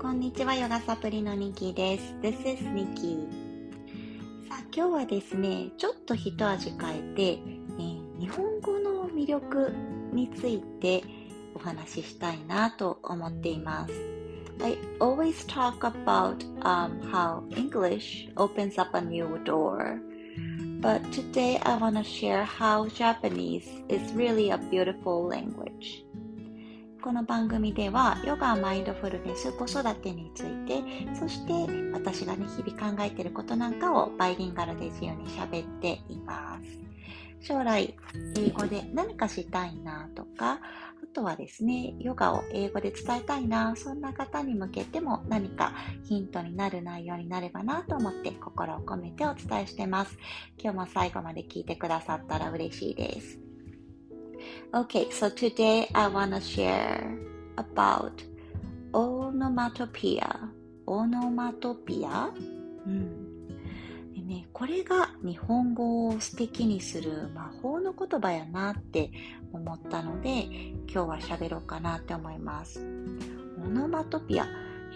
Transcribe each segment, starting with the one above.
こんにちは、ヨガサプリのニキです。This is Nikki。さあ、今日はですね、ちょっと一味変えて、えー、日本語の魅力についてお話ししたいなと思っています。I always talk about、um, how English opens up a new door. But today I want to share how Japanese is really a beautiful language. この番組ではヨガ、マインドフルネス、子育てについて、そして私がね、日々考えていることなんかをバイリンガルで自由に喋っています。将来、英語で何かしたいなとか、あとはですね、ヨガを英語で伝えたいな、そんな方に向けても何かヒントになる内容になればなと思って心を込めてお伝えしてます。今日も最後まで聞いてくださったら嬉しいです。Okay, so today I want to share about onomatopoeia. onomatopoeia? うん。でね、これが日本語を素敵にする魔法の言葉やなって思ったので、今日は喋ろうかなって思います。オノマトピア。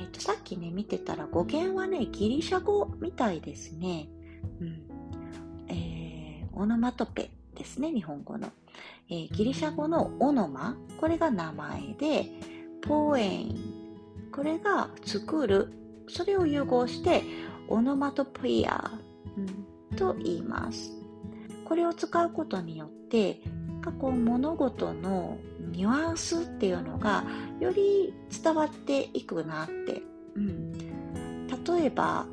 えっ、と、さっきね、見てたら語源はね、ギリシャ語みたいですね。うん。えー、オノマトペですね、日本語の。えー、ギリシャ語のオノマ、これが名前で、ポエイン、これが作る、それを融合してオノマトポイア、うん、と言います。これを使うことによって、こう物事のニュアンスっていうのがより伝わっていくなって、うん、例えば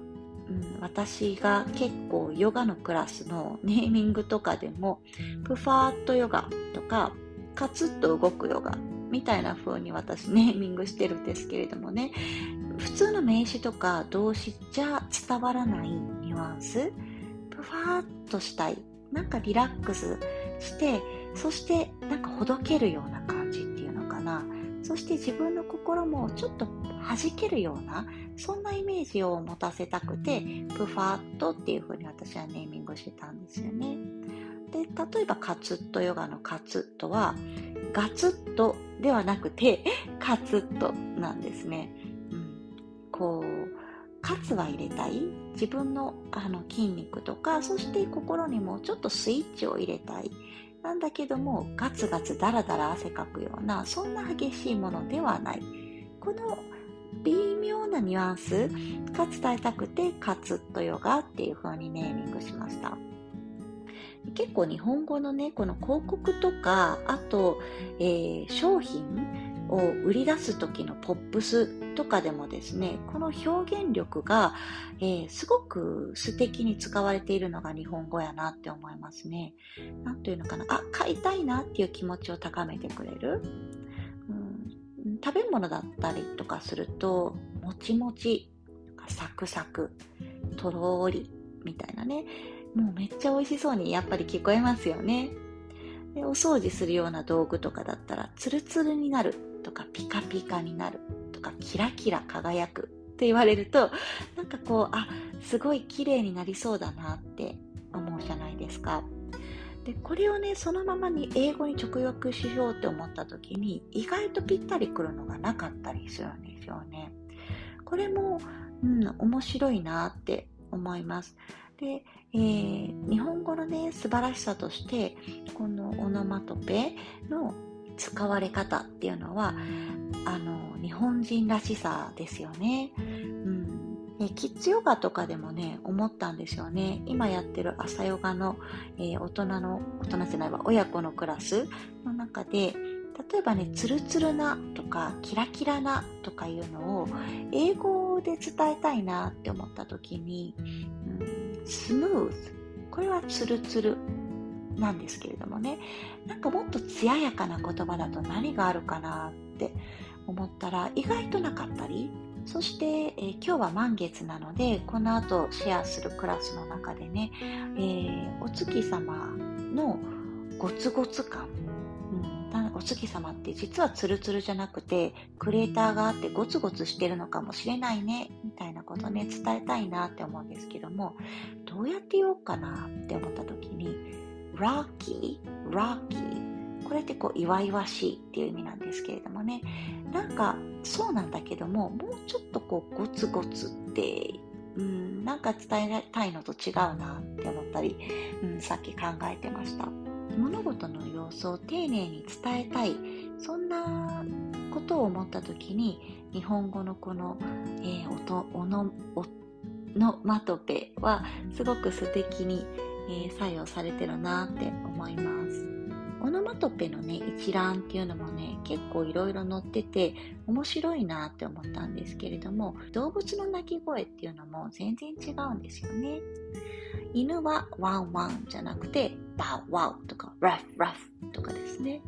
うん、私が結構ヨガのクラスのネーミングとかでもプファーットヨガとかカツッと動くヨガみたいな風に私ネーミングしてるんですけれどもね。普通の名詞とか動詞じゃ伝わらないニュアンス。プファーッとしたい。なんかリラックスしてそしてなんかほどけるような感じっていうのかな。そして自分の心もちょっと弾けるようなそんなイメージを持たせたくてプファットっていう風に私はネーミングしてたんですよね。で例えばカツッとヨガのカツッとはガツッとではなくて カツッとなんですね、うん、こうカツは入れたい？自分のあの筋肉とかそして心にもちょっとスイッチを入れたい。なんだけどもガツガツダラダラ汗かくようなそんな激しいものではない。この微妙なニュアンスが伝えたくてカツッとヨガっていう風にネーミングしました。結構日本語のねこの広告とかあと、えー、商品を売り出す時のポップスとかでもですねこの表現力が、えー、すごく素敵に使われているのが日本語やなって思いますね。何というのかな。あ買いたいなっていう気持ちを高めてくれる、うん、食べ物だったりとかするともちもちサクサクとろーりみたいなね。もうめっちゃ美味しそうにやっぱり聞こえますよねでお掃除するような道具とかだったらツルツルになるとかピカピカになるとかキラキラ輝くって言われるとなんかこうあすごい綺麗になりそうだなって思うじゃないですか。でこれをねそのままに英語に直訳しようって思った時に意外とぴったりくるのがなかったりするんですよね。これも、うん、面白いなって思います。で、えー、日本語のね素晴らしさとしてこのオノマトペの使われ方っていうのはあの日本人らしさですよね。うん。キッズヨガとかでもね思ったんですよね。今やってる朝ヨガの、えー、大人の大人じゃないわ親子のクラスの中で例えばねツルツルなとかキラキラなとかいうのを英語で伝えたいなって思った時に、うん、スムーズこれはツルツルなんですけれどもね。なんかもっと艶やかな言葉だと何があるかなって思ったら意外となかったり。そして、えー、今日は満月なのでこの後シェアするクラスの中でね、えー、お月様のゴツゴツ感、うん、お月様って実はツルツルじゃなくてクレーターがあってゴツゴツしてるのかもしれないね。ことね伝えたいなって思うんですけどもどうやって言おうかなって思った時に rocky, rocky? これってこう、いわいわしいっていう意味なんですけれどもね。なんか、そうなんだけどももうちょっとこうゴツゴツってうんなんか伝えたいのと違うなって思ったり、うん、さっき考えてました。物事の様子を丁寧に伝えたい。そんなことを思った時に日本語のこの、えー、音おのおのマトペはすごく素敵に、えー、作用されてるなって思います。オノマトペのね、一覧っていうのもね、結構いろいろ載ってて面白いなって思ったんですけれども、動物の鳴き声っていうのも全然違うんですよね。犬はワンワンじゃなくて、 bow-wow とか、 ruff ruff とかですね。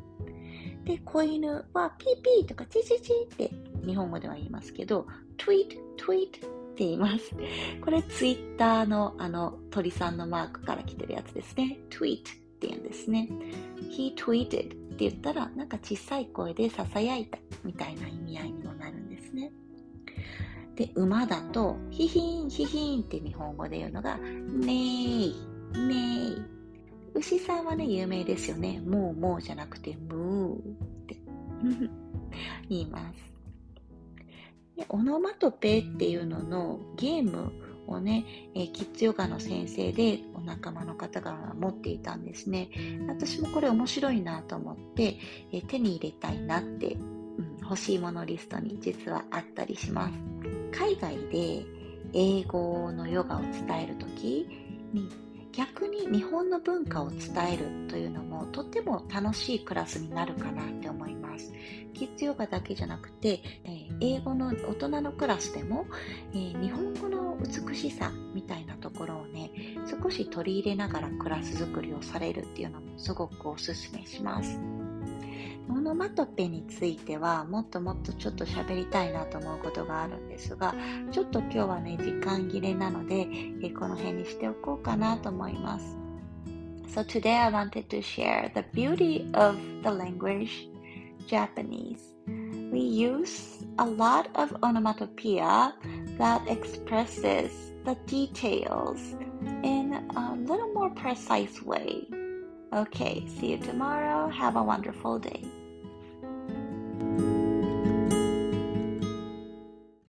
で、子犬はピーピーとかチチチって日本語では言いますけど、 tweet、tweet って言います。これツイッターのあの鳥さんのマークから来てるやつですね。 tweet って言うんですね。He tweeted って言ったらなんか小さい声で囁いたみたいな意味合いにもなるんですね。で、馬だと、ヒヒン、ヒヒンって日本語で言うのが、ねーい、ねーい。牛さんはね、有名ですよね。もうもうじゃなくて、ムーって言います。でオノマトペっていうののゲームをね、え、キッズヨガの先生でお仲間の方が持っていたんですね。私もこれ面白いなと思って、え、手に入れたいなって、うん、欲しいものリストに実はあったりします。海外で英語のヨガを伝えるときに逆に日本の文化を伝えるというのもとっても楽しいクラスになるかなって思います。キッズヨガだけじゃなくて、え英語の大人のクラスでも、え日本語の美しさみたいなところをね、少し取り入れながらクラス作りをされるっていうのもすごくおすすめします。オノマトペについてはもっともっとちょっと喋りたいなと思うことがあるんですがちょっと今日はね時間切れなのでえこの辺にしておこうかなと思います So today I wanted to share the beauty of the language Japanese We use a lot of onomatopoeia that expresses the details in a little more precise way Okay, see you tomorrow. Have a wonderful day.